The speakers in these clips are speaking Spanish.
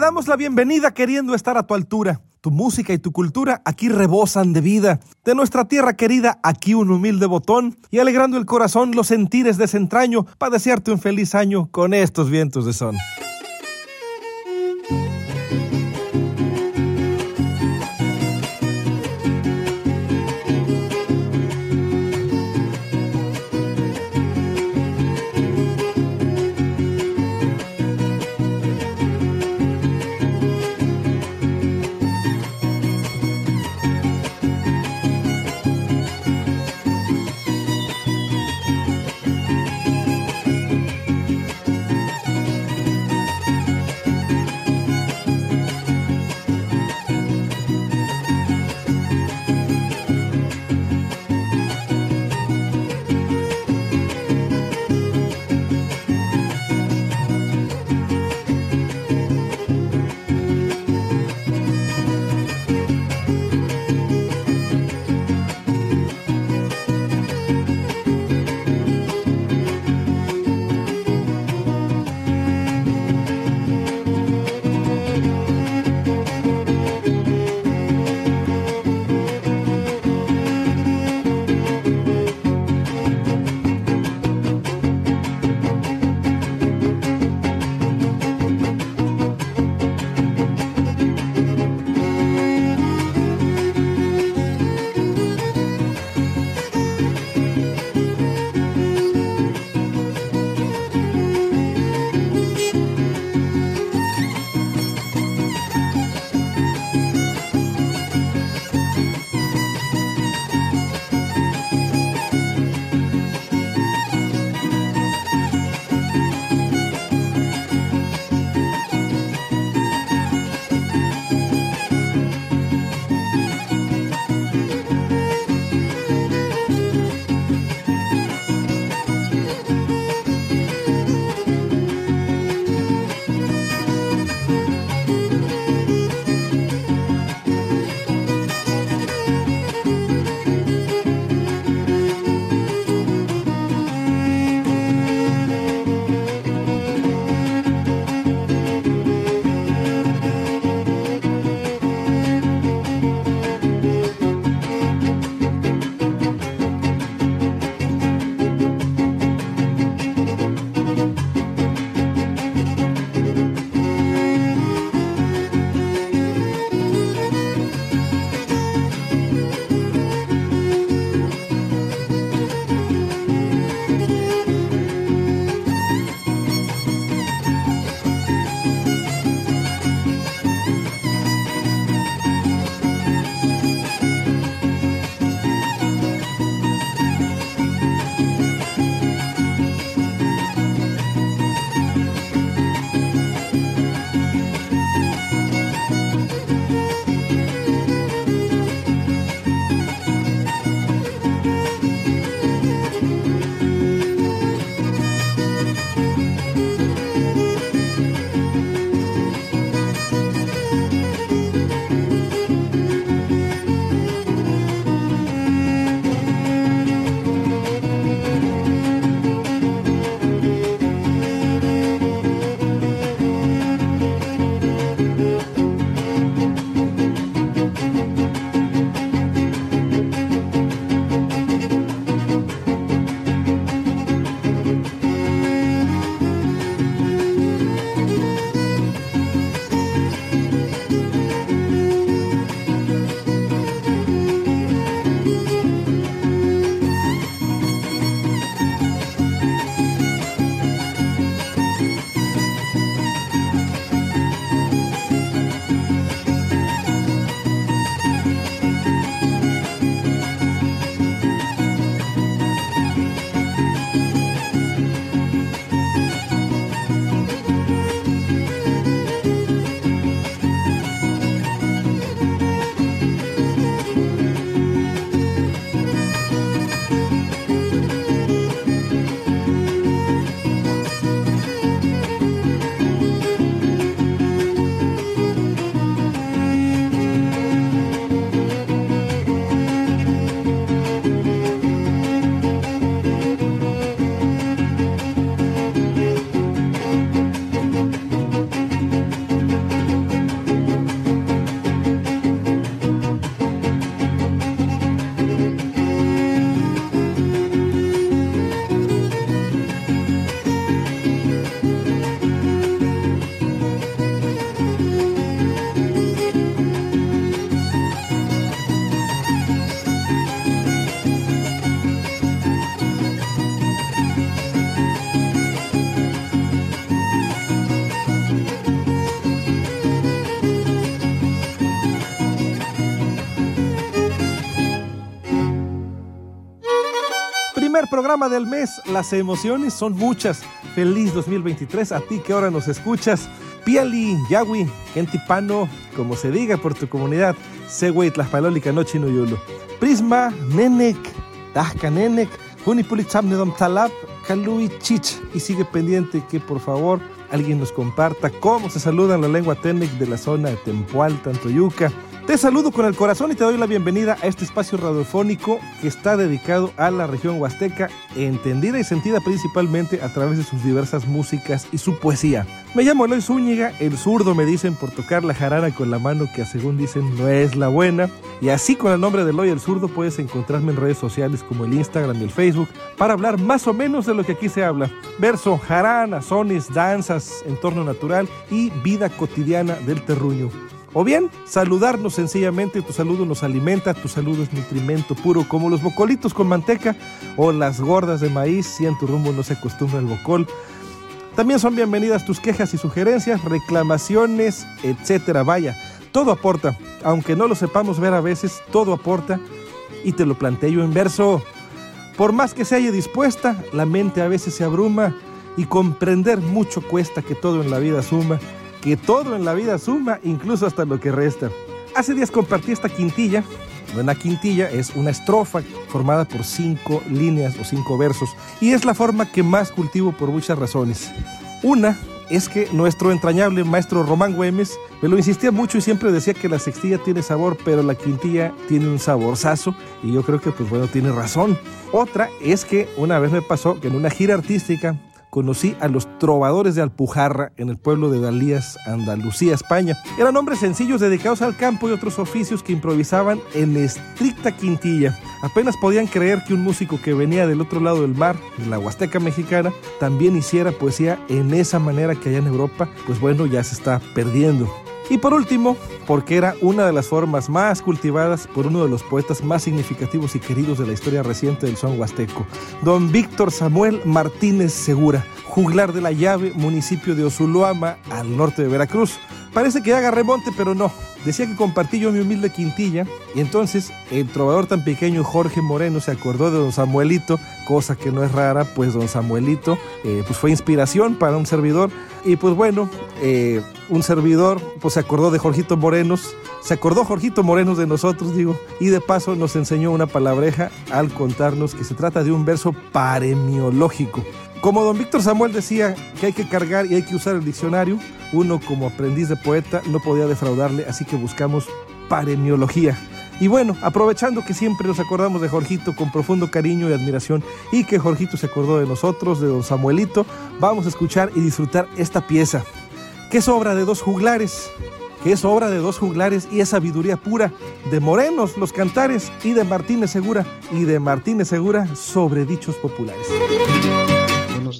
Te damos la bienvenida queriendo estar a tu altura. Tu música y tu cultura aquí rebosan de vida. De nuestra tierra querida, aquí un humilde botón y alegrando el corazón los sentires de para desearte un feliz año con estos vientos de son. Programa del mes, las emociones son muchas. Feliz 2023 a ti que ahora nos escuchas. Piali, Yawi, Kentipano, como se diga por tu comunidad. Següey, Tlaspalólica, no chino yulo. Prisma, Nenek, Tajka Nenek, Junipulitzamnedom Talab, Kalui Chich. Y sigue pendiente que por favor alguien nos comparta cómo se saluda en la lengua Tenec de la zona de Tempual, Tantoyuca. Te saludo con el corazón y te doy la bienvenida a este espacio radiofónico que está dedicado a la región huasteca, entendida y sentida principalmente a través de sus diversas músicas y su poesía. Me llamo Eloy Zúñiga, el zurdo me dicen por tocar la jarana con la mano que según dicen no es la buena. Y así con el nombre de Eloy el zurdo puedes encontrarme en redes sociales como el Instagram y el Facebook para hablar más o menos de lo que aquí se habla. Verso, jarana, sones, danzas, entorno natural y vida cotidiana del terruño. O bien, saludarnos sencillamente, tu saludo nos alimenta, tu saludo es nutrimento puro, como los bocolitos con manteca o las gordas de maíz, si en tu rumbo no se acostumbra el bocol. También son bienvenidas tus quejas y sugerencias, reclamaciones, etcétera. Vaya, todo aporta, aunque no lo sepamos ver a veces, todo aporta y te lo planteo en verso. Por más que se haya dispuesta, la mente a veces se abruma y comprender mucho cuesta que todo en la vida suma que todo en la vida suma, incluso hasta lo que resta. Hace días compartí esta quintilla. Una quintilla es una estrofa formada por cinco líneas o cinco versos y es la forma que más cultivo por muchas razones. Una es que nuestro entrañable maestro Román Güemes me lo insistía mucho y siempre decía que la sextilla tiene sabor, pero la quintilla tiene un saborzazo y yo creo que pues bueno, tiene razón. Otra es que una vez me pasó que en una gira artística conocí a los trovadores de Alpujarra en el pueblo de Dalías, Andalucía, España. Eran hombres sencillos dedicados al campo y otros oficios que improvisaban en estricta quintilla. Apenas podían creer que un músico que venía del otro lado del mar, de la Huasteca mexicana, también hiciera poesía en esa manera que allá en Europa, pues bueno, ya se está perdiendo. Y por último, porque era una de las formas más cultivadas por uno de los poetas más significativos y queridos de la historia reciente del son huasteco, don Víctor Samuel Martínez Segura, juglar de la llave, municipio de Osuluama, al norte de Veracruz. Parece que haga remonte, pero no. Decía que compartí yo mi humilde quintilla y entonces el trovador tan pequeño Jorge Moreno se acordó de don Samuelito, cosa que no es rara, pues don Samuelito eh, pues fue inspiración para un servidor y pues bueno, eh, un servidor pues se acordó de Jorgito Morenos, se acordó Jorgito Morenos de nosotros, digo, y de paso nos enseñó una palabreja al contarnos que se trata de un verso paremiológico. Como don Víctor Samuel decía que hay que cargar y hay que usar el diccionario, uno como aprendiz de poeta no podía defraudarle, así que buscamos paremiología. Y bueno, aprovechando que siempre nos acordamos de Jorgito con profundo cariño y admiración y que Jorgito se acordó de nosotros, de don Samuelito, vamos a escuchar y disfrutar esta pieza, que es obra de dos juglares, que es obra de dos juglares y es sabiduría pura de Morenos, los cantares, y de Martínez Segura, y de Martínez Segura sobre dichos populares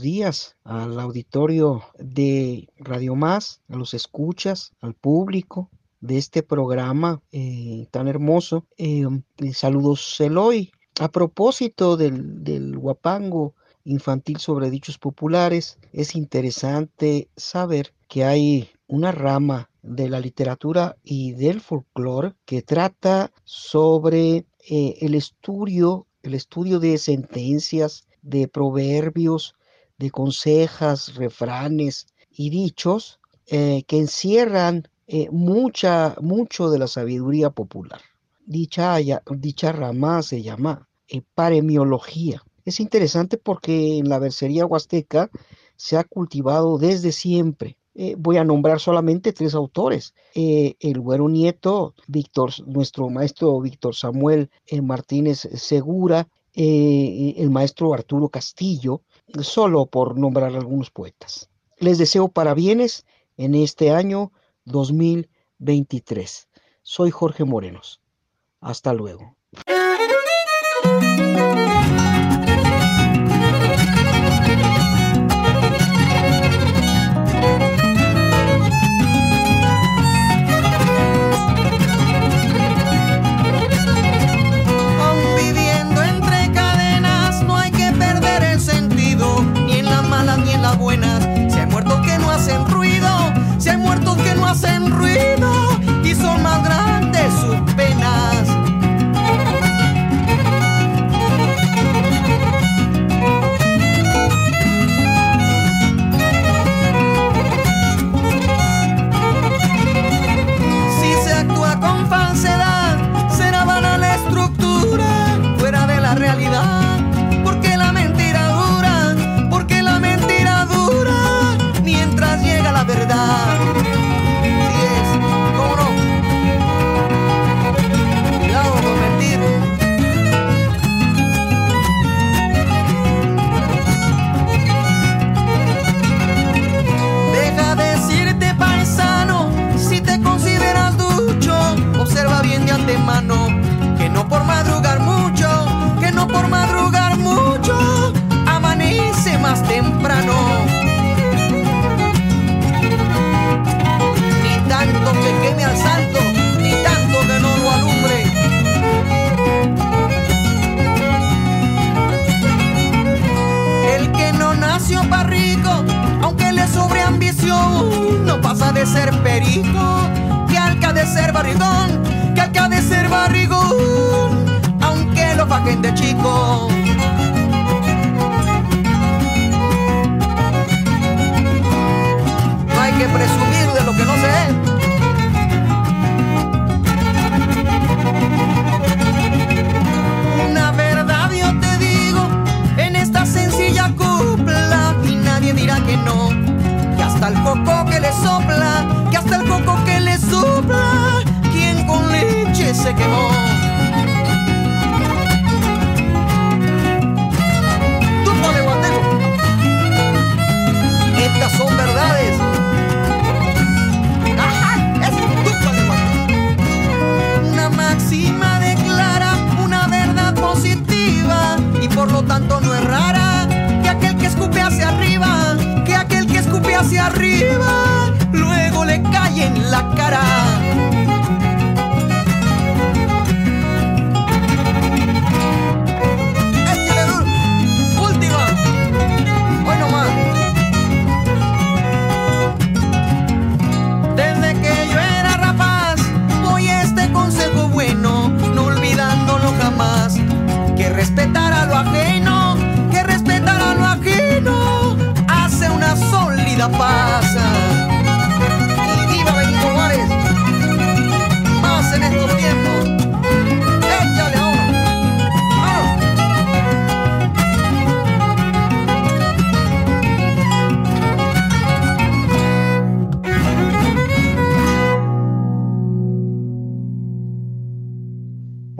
días al auditorio de Radio Más, a los escuchas, al público de este programa eh, tan hermoso. Eh, saludos, Eloy. A propósito del, del guapango infantil sobre dichos populares, es interesante saber que hay una rama de la literatura y del folclore que trata sobre eh, el estudio, el estudio de sentencias, de proverbios, de consejas, refranes y dichos eh, que encierran eh, mucha, mucho de la sabiduría popular. Dicha, dicha rama se llama eh, paremiología. Es interesante porque en la versería huasteca se ha cultivado desde siempre. voy a nombrar solamente tres autores. el güero nieto, Víctor, nuestro maestro Víctor Samuel Martínez Segura, el maestro Arturo Castillo, solo por nombrar algunos poetas. Les deseo parabienes en este año 2023. Soy Jorge Morenos. Hasta luego.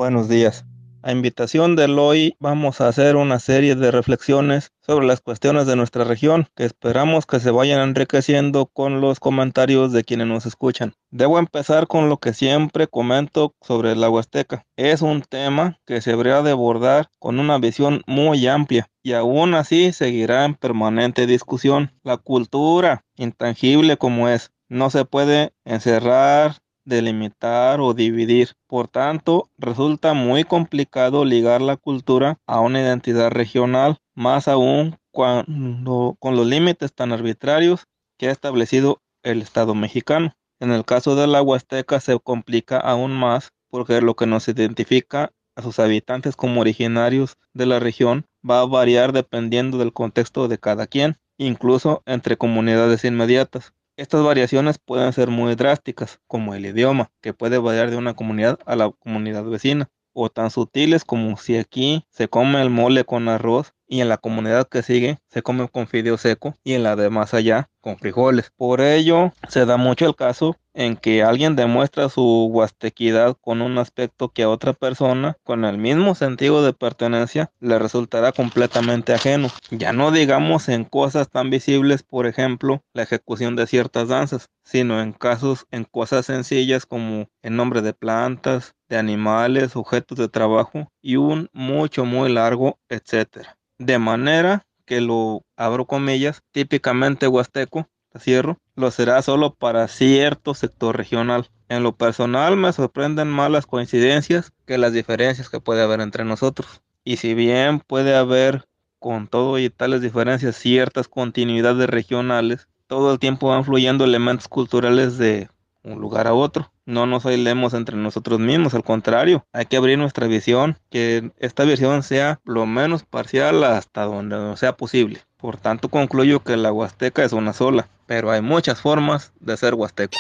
Buenos días. A invitación del hoy vamos a hacer una serie de reflexiones sobre las cuestiones de nuestra región que esperamos que se vayan enriqueciendo con los comentarios de quienes nos escuchan. Debo empezar con lo que siempre comento sobre la Huasteca. Es un tema que se habría de abordar con una visión muy amplia y aún así seguirá en permanente discusión. La cultura, intangible como es, no se puede encerrar delimitar o dividir. Por tanto, resulta muy complicado ligar la cultura a una identidad regional, más aún cuando con los límites tan arbitrarios que ha establecido el Estado mexicano. En el caso de la Huasteca se complica aún más porque lo que nos identifica a sus habitantes como originarios de la región va a variar dependiendo del contexto de cada quien, incluso entre comunidades inmediatas. Estas variaciones pueden ser muy drásticas, como el idioma, que puede variar de una comunidad a la comunidad vecina, o tan sutiles como si aquí se come el mole con arroz y en la comunidad que sigue se come con fideo seco y en la de más allá con frijoles. Por ello se da mucho el caso en que alguien demuestra su huastequidad con un aspecto que a otra persona con el mismo sentido de pertenencia le resultará completamente ajeno. Ya no digamos en cosas tan visibles, por ejemplo, la ejecución de ciertas danzas, sino en casos en cosas sencillas como el nombre de plantas, de animales, objetos de trabajo y un mucho muy largo, etcétera. De manera que lo abro comillas, típicamente huasteco, la cierro, lo será solo para cierto sector regional. En lo personal me sorprenden más las coincidencias que las diferencias que puede haber entre nosotros. Y si bien puede haber con todo y tales diferencias ciertas continuidades regionales, todo el tiempo van fluyendo elementos culturales de un lugar a otro. No nos aislemos entre nosotros mismos, al contrario, hay que abrir nuestra visión, que esta visión sea lo menos parcial hasta donde sea posible. Por tanto, concluyo que la Huasteca es una sola, pero hay muchas formas de ser huasteco.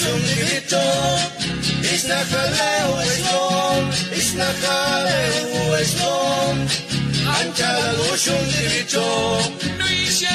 La lucho tirito. Isna jale kueslo. Isna jale kueslo. Ancha la lucho tirito. Nuisha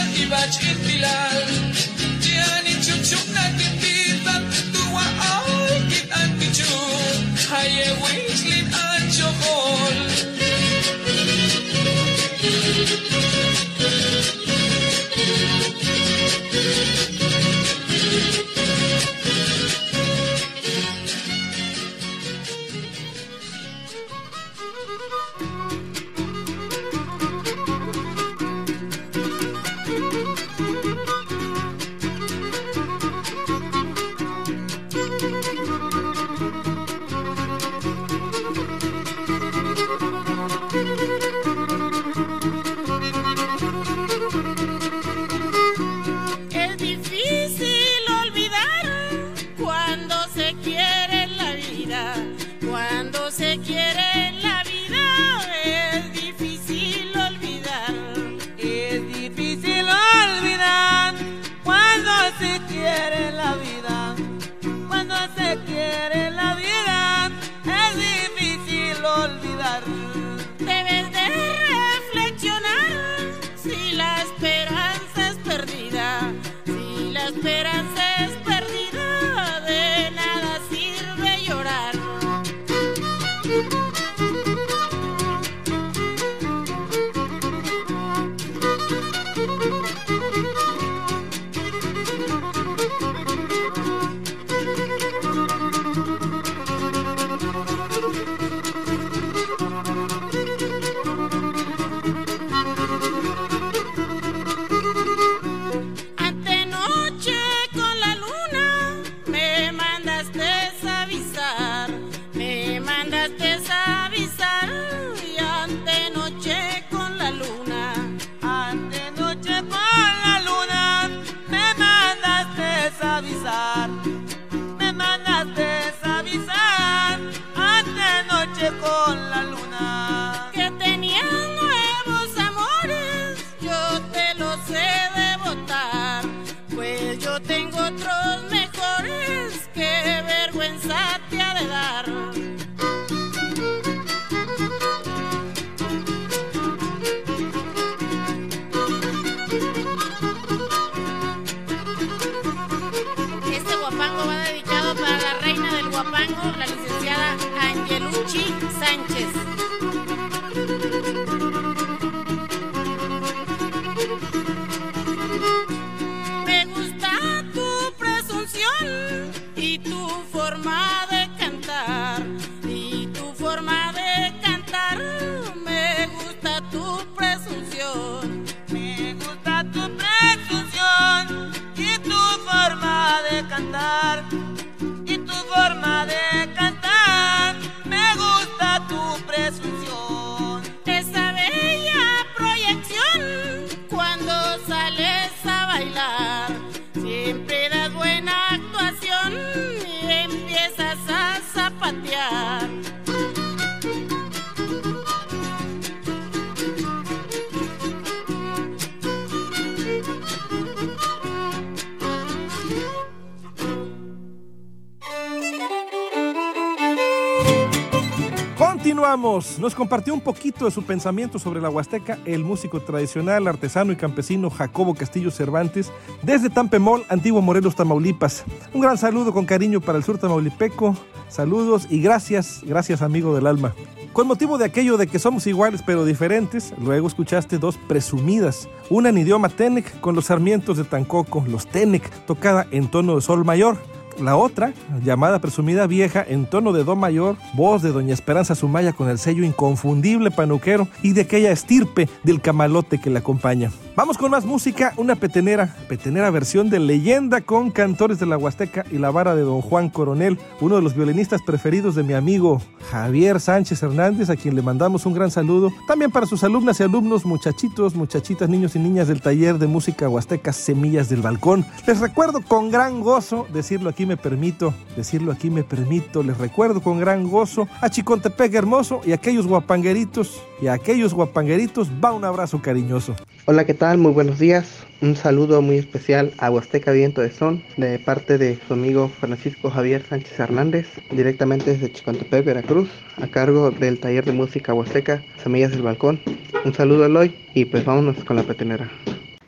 Continuamos. Nos compartió un poquito de su pensamiento sobre la Huasteca el músico tradicional, artesano y campesino Jacobo Castillo Cervantes desde Tampemol, Antiguo Morelos, Tamaulipas. Un gran saludo con cariño para el sur tamaulipeco. Saludos y gracias, gracias amigo del alma. Con motivo de aquello de que somos iguales pero diferentes, luego escuchaste dos presumidas, una en idioma Tenec con los sarmientos de Tancoco, los Tenec, tocada en tono de sol mayor. La otra, llamada presumida vieja, en tono de do mayor, voz de doña Esperanza Sumaya con el sello inconfundible panuquero y de aquella estirpe del camalote que la acompaña. Vamos con más música, una petenera, petenera versión de leyenda con cantores de la Huasteca y la vara de don Juan Coronel, uno de los violinistas preferidos de mi amigo Javier Sánchez Hernández, a quien le mandamos un gran saludo. También para sus alumnas y alumnos, muchachitos, muchachitas, niños y niñas del taller de música Huasteca Semillas del Balcón. Les recuerdo con gran gozo, decirlo aquí me permito, decirlo aquí me permito, les recuerdo con gran gozo a Chicontepec hermoso y a aquellos guapangueritos, y a aquellos guapangueritos va un abrazo cariñoso. Hola, ¿qué tal? Muy buenos días. Un saludo muy especial a Huasteca Viento de Son de parte de su amigo Francisco Javier Sánchez Hernández, directamente desde Chicontepec, Veracruz, a cargo del taller de música Huasteca Semillas del Balcón. Un saludo Eloy y pues vámonos con la petenera.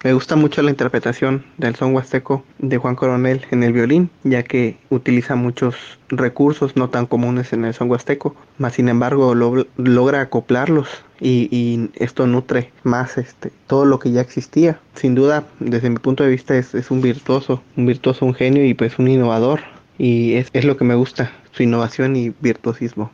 Me gusta mucho la interpretación del son huasteco de Juan Coronel en el violín, ya que utiliza muchos recursos no tan comunes en el son huasteco, mas sin embargo lo- logra acoplarlos y, esto nutre más este todo lo que ya existía. Sin duda, desde mi punto de vista es, un virtuoso, un virtuoso, un genio y pues un innovador y es lo que me gusta, su innovación y virtuosismo.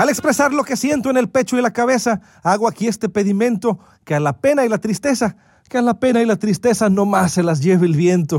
Al expresar lo que siento en el pecho y la cabeza, hago aquí este pedimento, que a la pena y la tristeza, que a la pena y la tristeza no más se las lleve el viento.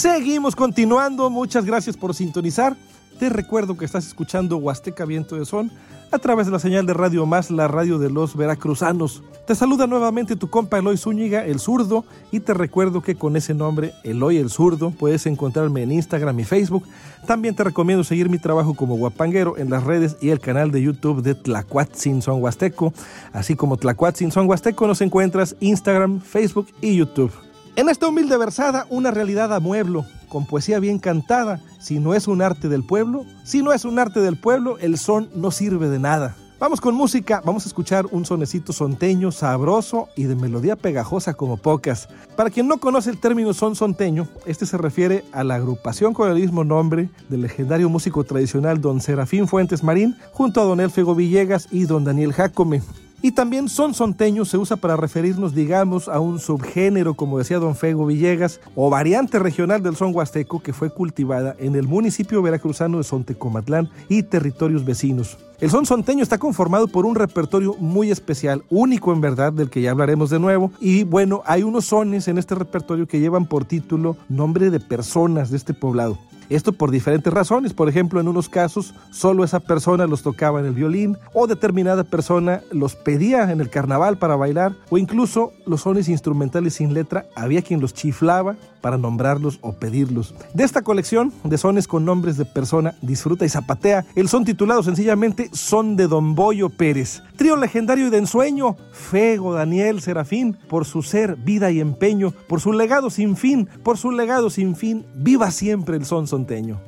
Seguimos continuando, muchas gracias por sintonizar. Te recuerdo que estás escuchando Huasteca Viento de Son a través de la señal de Radio Más, la radio de los veracruzanos. Te saluda nuevamente tu compa Eloy Zúñiga, el zurdo, y te recuerdo que con ese nombre, Eloy el zurdo, puedes encontrarme en Instagram y Facebook. También te recomiendo seguir mi trabajo como guapanguero en las redes y el canal de YouTube de Tlacuatzin Son Huasteco. Así como Tlacuatzin Son Huasteco nos encuentras Instagram, Facebook y YouTube. En esta humilde versada, una realidad a mueblo, con poesía bien cantada. Si no es un arte del pueblo, si no es un arte del pueblo, el son no sirve de nada. Vamos con música, vamos a escuchar un sonecito sonteño, sabroso y de melodía pegajosa como pocas. Para quien no conoce el término son sonteño, este se refiere a la agrupación con el mismo nombre del legendario músico tradicional don Serafín Fuentes Marín, junto a don Elfego Villegas y don Daniel Jacome. Y también son sonteño se usa para referirnos, digamos, a un subgénero, como decía don Fego Villegas, o variante regional del son huasteco que fue cultivada en el municipio veracruzano de Sontecomatlán y territorios vecinos. El son sonteño está conformado por un repertorio muy especial, único en verdad, del que ya hablaremos de nuevo. Y bueno, hay unos sones en este repertorio que llevan por título nombre de personas de este poblado. Esto por diferentes razones. Por ejemplo, en unos casos solo esa persona los tocaba en el violín o determinada persona los pedía en el carnaval para bailar o incluso los sones instrumentales sin letra había quien los chiflaba para nombrarlos o pedirlos. De esta colección de sones con nombres de persona, disfruta y zapatea, el son titulado sencillamente Son de Don Boyo Pérez. Trío legendario y de ensueño, Fego, Daniel, Serafín, por su ser, vida y empeño, por su legado sin fin, por su legado sin fin, viva siempre el son sonteño.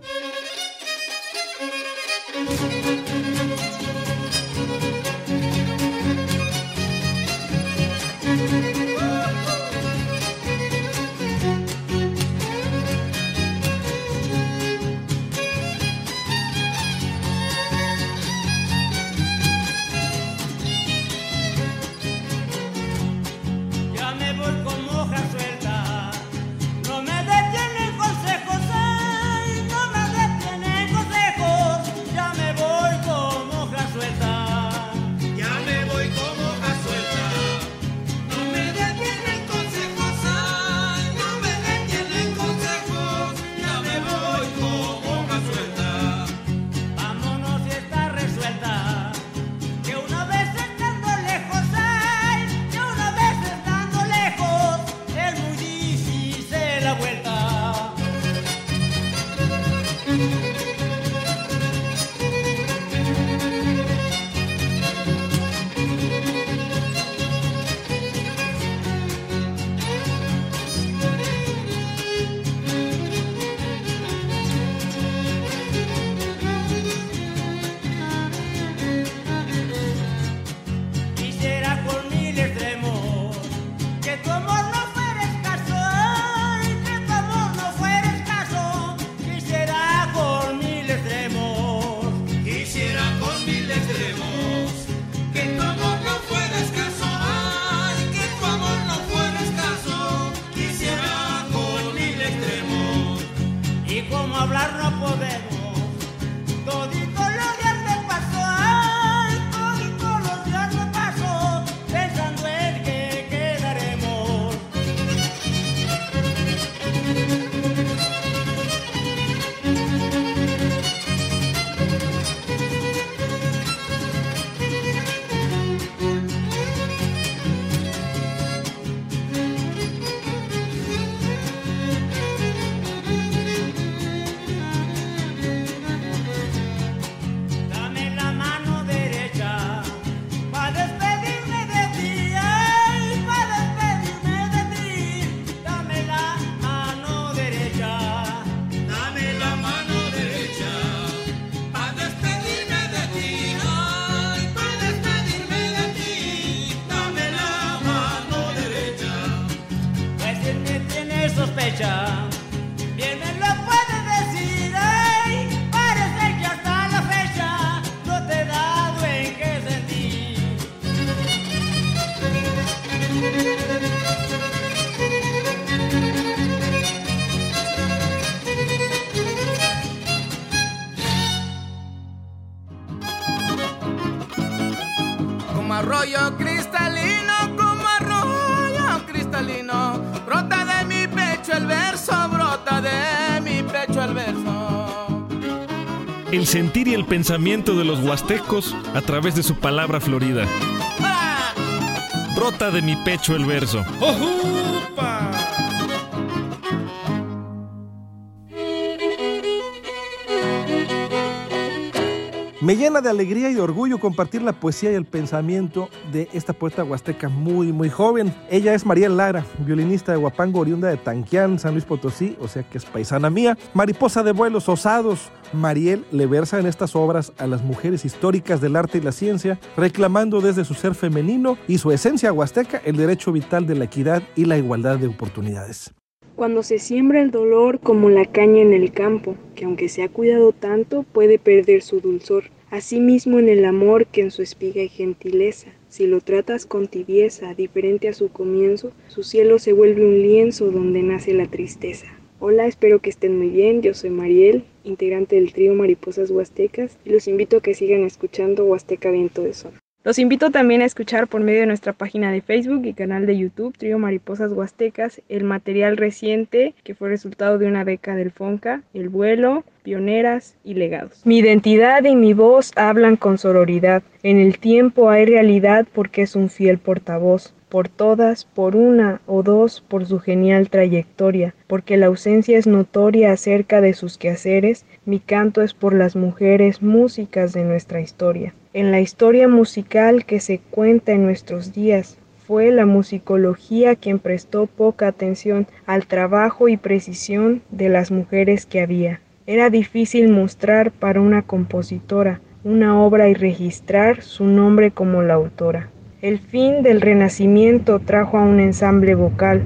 Sentir y el pensamiento de los huastecos a través de su palabra florida. Brota de mi pecho el verso. Me llena de alegría y de orgullo compartir la poesía y el pensamiento de esta poeta huasteca muy, muy joven. Ella es María Lara, violinista de Huapango, oriunda de Tanquián, San Luis Potosí, o sea que es paisana mía. Mariposa de vuelos osados. Mariel le versa en estas obras a las mujeres históricas del arte y la ciencia, reclamando desde su ser femenino y su esencia huasteca el derecho vital de la equidad y la igualdad de oportunidades. Cuando se siembra el dolor como la caña en el campo, que aunque se ha cuidado tanto, puede perder su dulzor. Asimismo en el amor que en su espiga y gentileza, si lo tratas con tibieza, diferente a su comienzo, su cielo se vuelve un lienzo donde nace la tristeza. Hola, espero que estén muy bien. Yo soy Mariel, integrante del trío Mariposas Huastecas, y los invito a que sigan escuchando Huasteca Viento de Sol. Los invito también a escuchar por medio de nuestra página de Facebook y canal de YouTube Trío Mariposas Huastecas el material reciente que fue resultado de una beca del FONCA, El vuelo, Pioneras y Legados. Mi identidad y mi voz hablan con sororidad. En el tiempo hay realidad porque es un fiel portavoz. por todas, por una o dos, por su genial trayectoria, porque la ausencia es notoria acerca de sus quehaceres, mi canto es por las mujeres músicas de nuestra historia. En la historia musical que se cuenta en nuestros días, fue la musicología quien prestó poca atención al trabajo y precisión de las mujeres que había. Era difícil mostrar para una compositora una obra y registrar su nombre como la autora. El fin del Renacimiento trajo a un ensamble vocal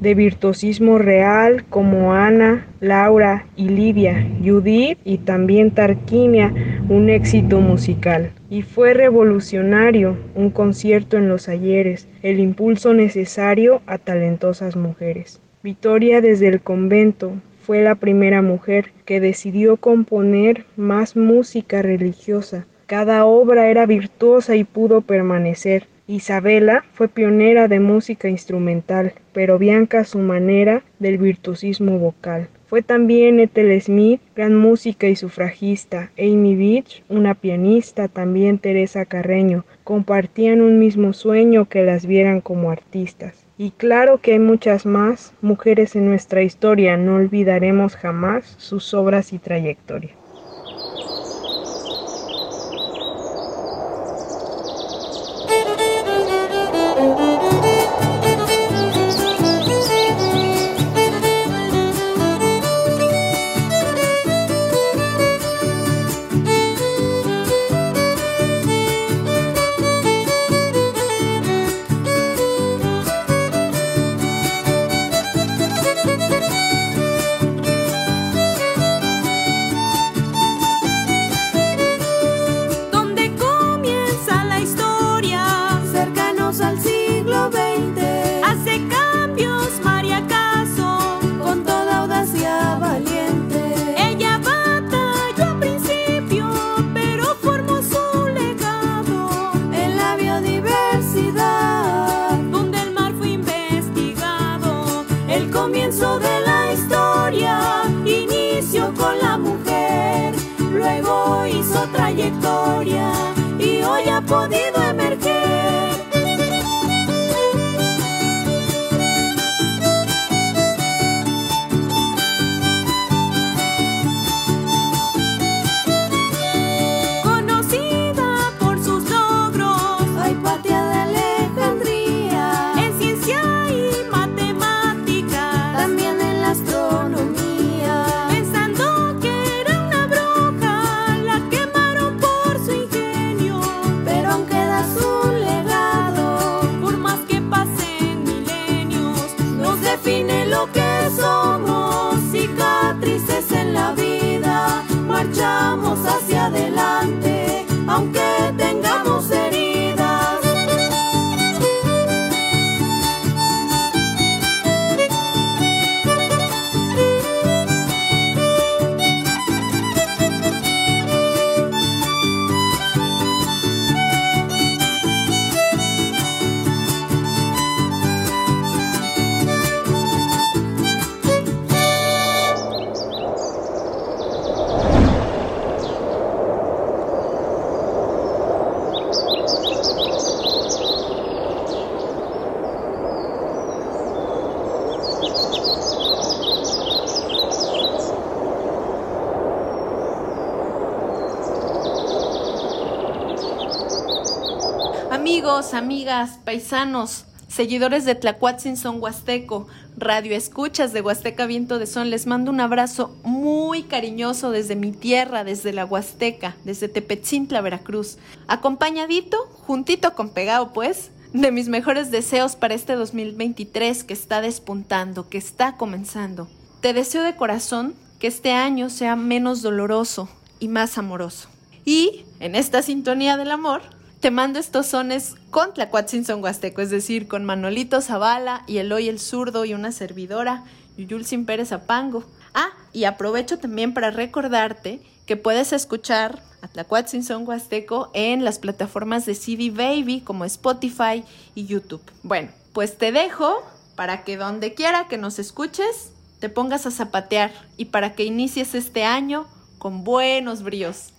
de virtuosismo real como Ana, Laura y Lidia, Judith y también Tarquinia, un éxito musical. Y fue revolucionario un concierto en los ayeres, el impulso necesario a talentosas mujeres. Victoria desde el convento fue la primera mujer que decidió componer más música religiosa. Cada obra era virtuosa y pudo permanecer. Isabela fue pionera de música instrumental, pero Bianca su manera del virtuosismo vocal. Fue también Ethel Smith, gran música y sufragista, Amy Beach, una pianista, también Teresa Carreño, compartían un mismo sueño que las vieran como artistas. Y claro que hay muchas más mujeres en nuestra historia, no olvidaremos jamás sus obras y trayectoria. Paisanos, seguidores de Tlacuatzinson Huasteco, radio escuchas de Huasteca Viento de Son, les mando un abrazo muy cariñoso desde mi tierra, desde la Huasteca, desde Tepetzintla, Veracruz. Acompañadito, juntito con pegado, pues, de mis mejores deseos para este 2023 que está despuntando, que está comenzando. Te deseo de corazón que este año sea menos doloroso y más amoroso. Y en esta sintonía del amor, te mando estos sones con Tlacuatzinson Huasteco, es decir, con Manolito Zavala y Eloy el Zurdo y una servidora, Yuyulcin Pérez Apango. Ah, y aprovecho también para recordarte que puedes escuchar a Tlacuatzinson Huasteco en las plataformas de CD Baby como Spotify y YouTube. Bueno, pues te dejo para que donde quiera que nos escuches, te pongas a zapatear y para que inicies este año con buenos bríos.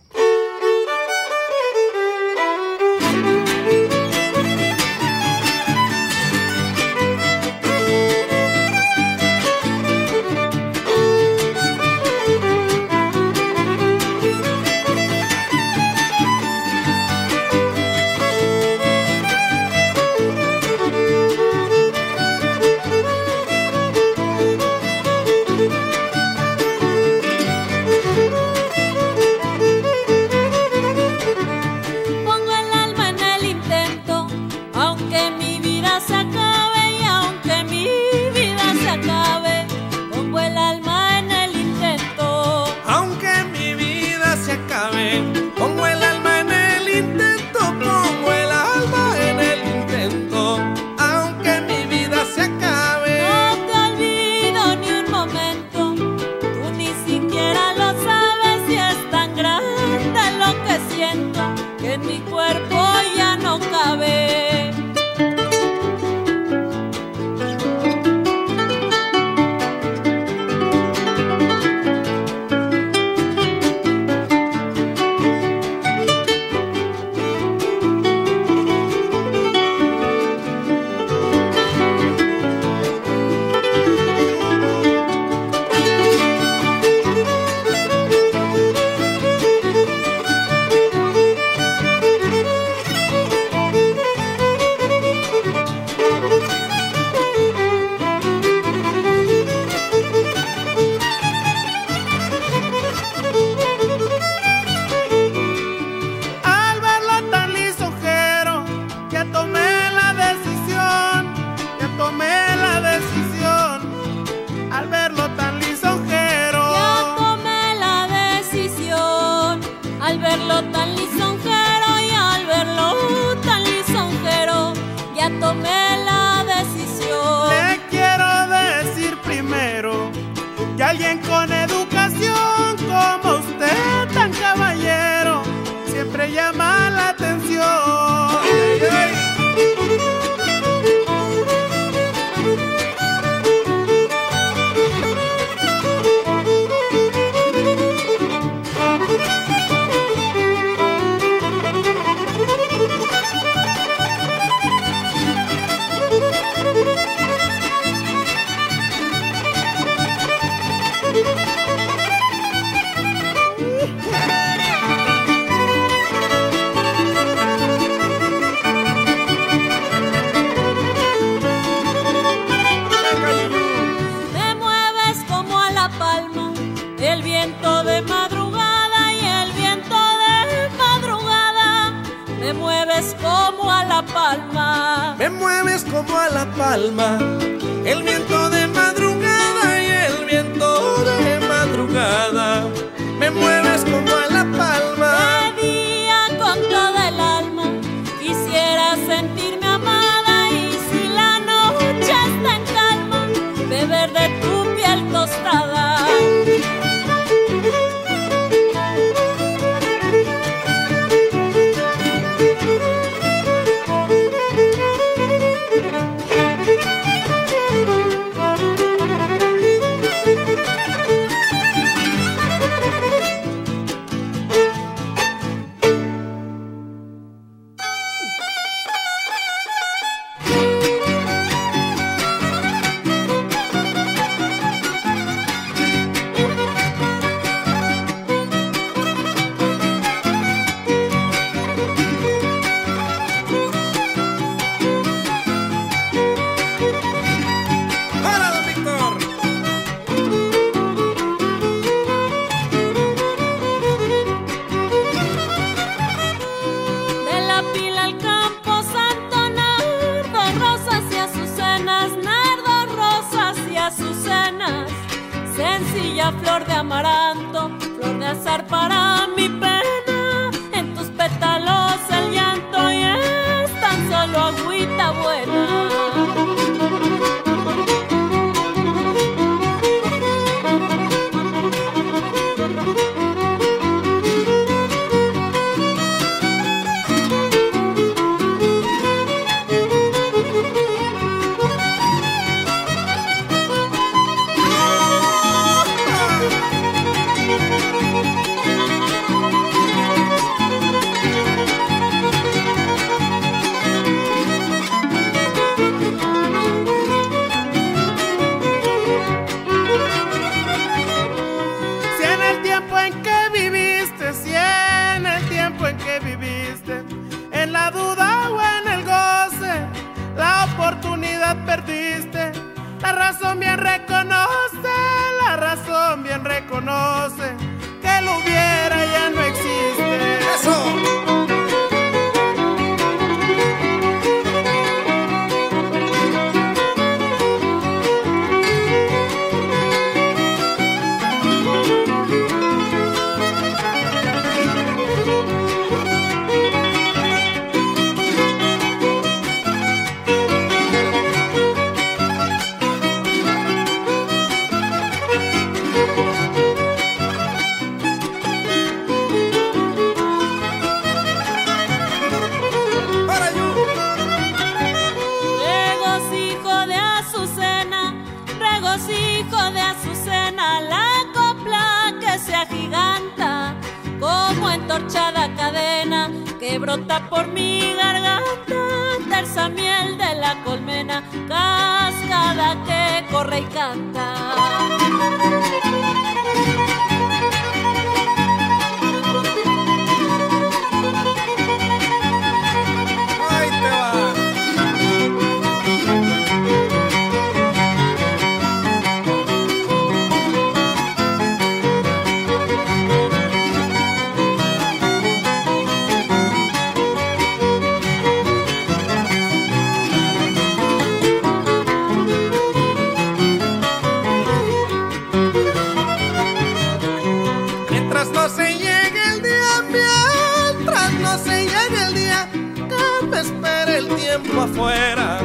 Tiempo afuera.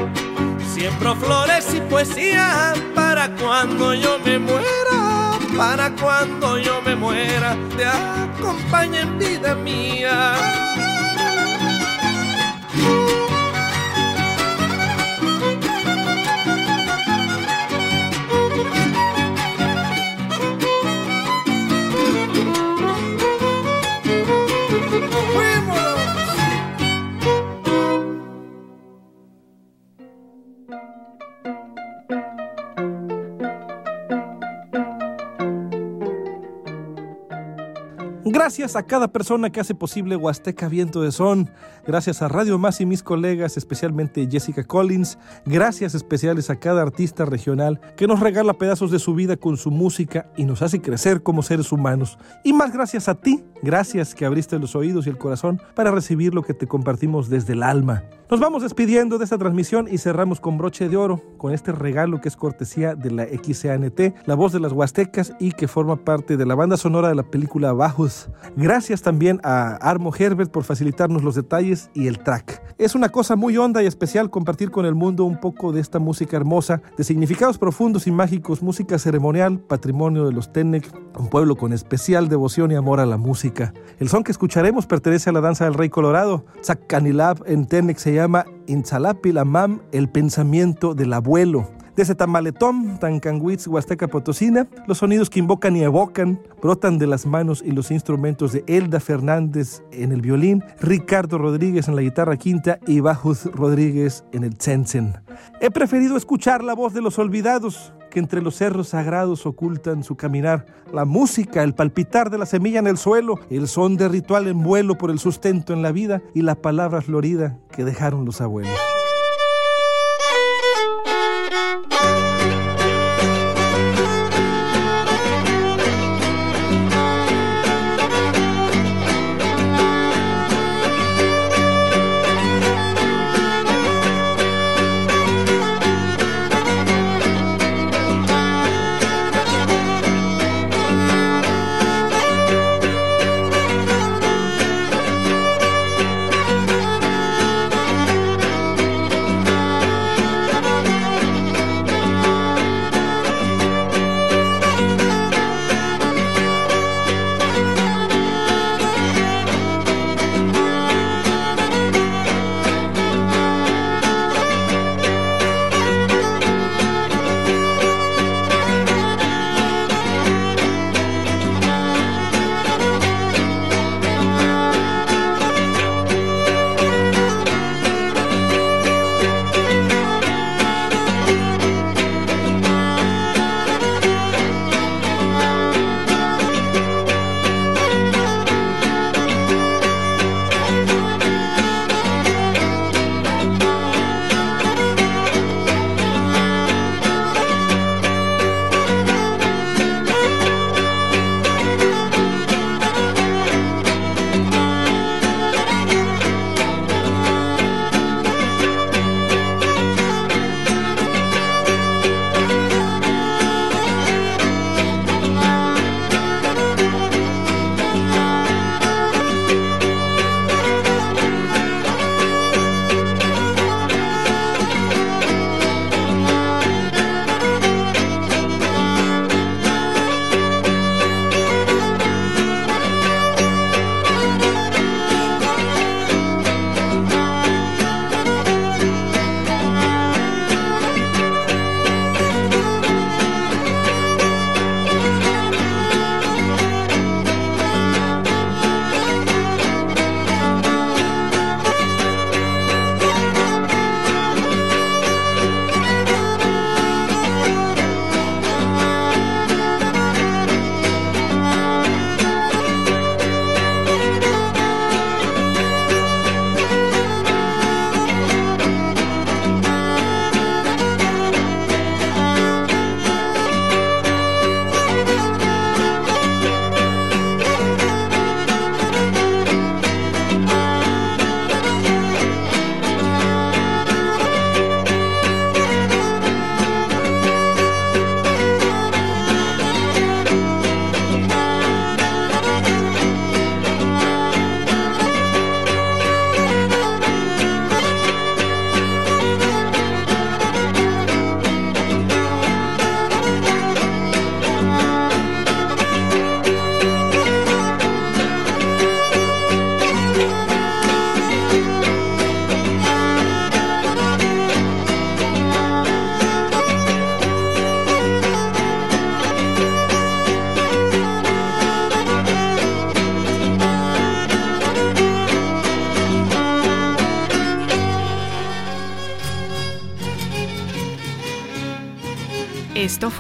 Siembro flores y poesía para cuando yo me muera, para cuando yo me muera, te acompañe en vida mía. Gracias a cada persona que hace posible Huasteca Viento de Son. Gracias a Radio Más y mis colegas, especialmente Jessica Collins. Gracias especiales a cada artista regional que nos regala pedazos de su vida con su música y nos hace crecer como seres humanos. Y más gracias a ti. Gracias que abriste los oídos y el corazón para recibir lo que te compartimos desde el alma. Nos vamos despidiendo de esta transmisión y cerramos con broche de oro, con este regalo que es cortesía de la XCANT, la voz de las Huastecas y que forma parte de la banda sonora de la película Bajos. Gracias también a Armo Herbert por facilitarnos los detalles y el track. Es una cosa muy honda y especial compartir con el mundo un poco de esta música hermosa, de significados profundos y mágicos, música ceremonial, patrimonio de los Tenec, un pueblo con especial devoción y amor a la música. El son que escucharemos pertenece a la danza del Rey Colorado. Zaccanilab en Tenec se llama Intzalapi Lamam, el pensamiento del abuelo. Desde Tamaletón, Tancanguitz, Huasteca Potosina, los sonidos que invocan y evocan brotan de las manos y los instrumentos de Elda Fernández en el violín, Ricardo Rodríguez en la guitarra quinta y Bajuz Rodríguez en el tsensen. He preferido escuchar la voz de los olvidados que entre los cerros sagrados ocultan su caminar, la música, el palpitar de la semilla en el suelo, el son de ritual en vuelo por el sustento en la vida y la palabra florida que dejaron los abuelos.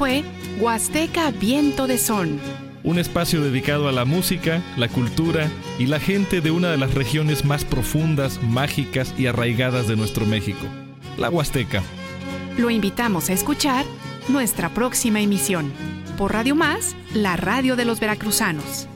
Fue Huasteca Viento de Son. Un espacio dedicado a la música, la cultura y la gente de una de las regiones más profundas, mágicas y arraigadas de nuestro México, la Huasteca. Lo invitamos a escuchar nuestra próxima emisión. Por Radio Más, la radio de los veracruzanos.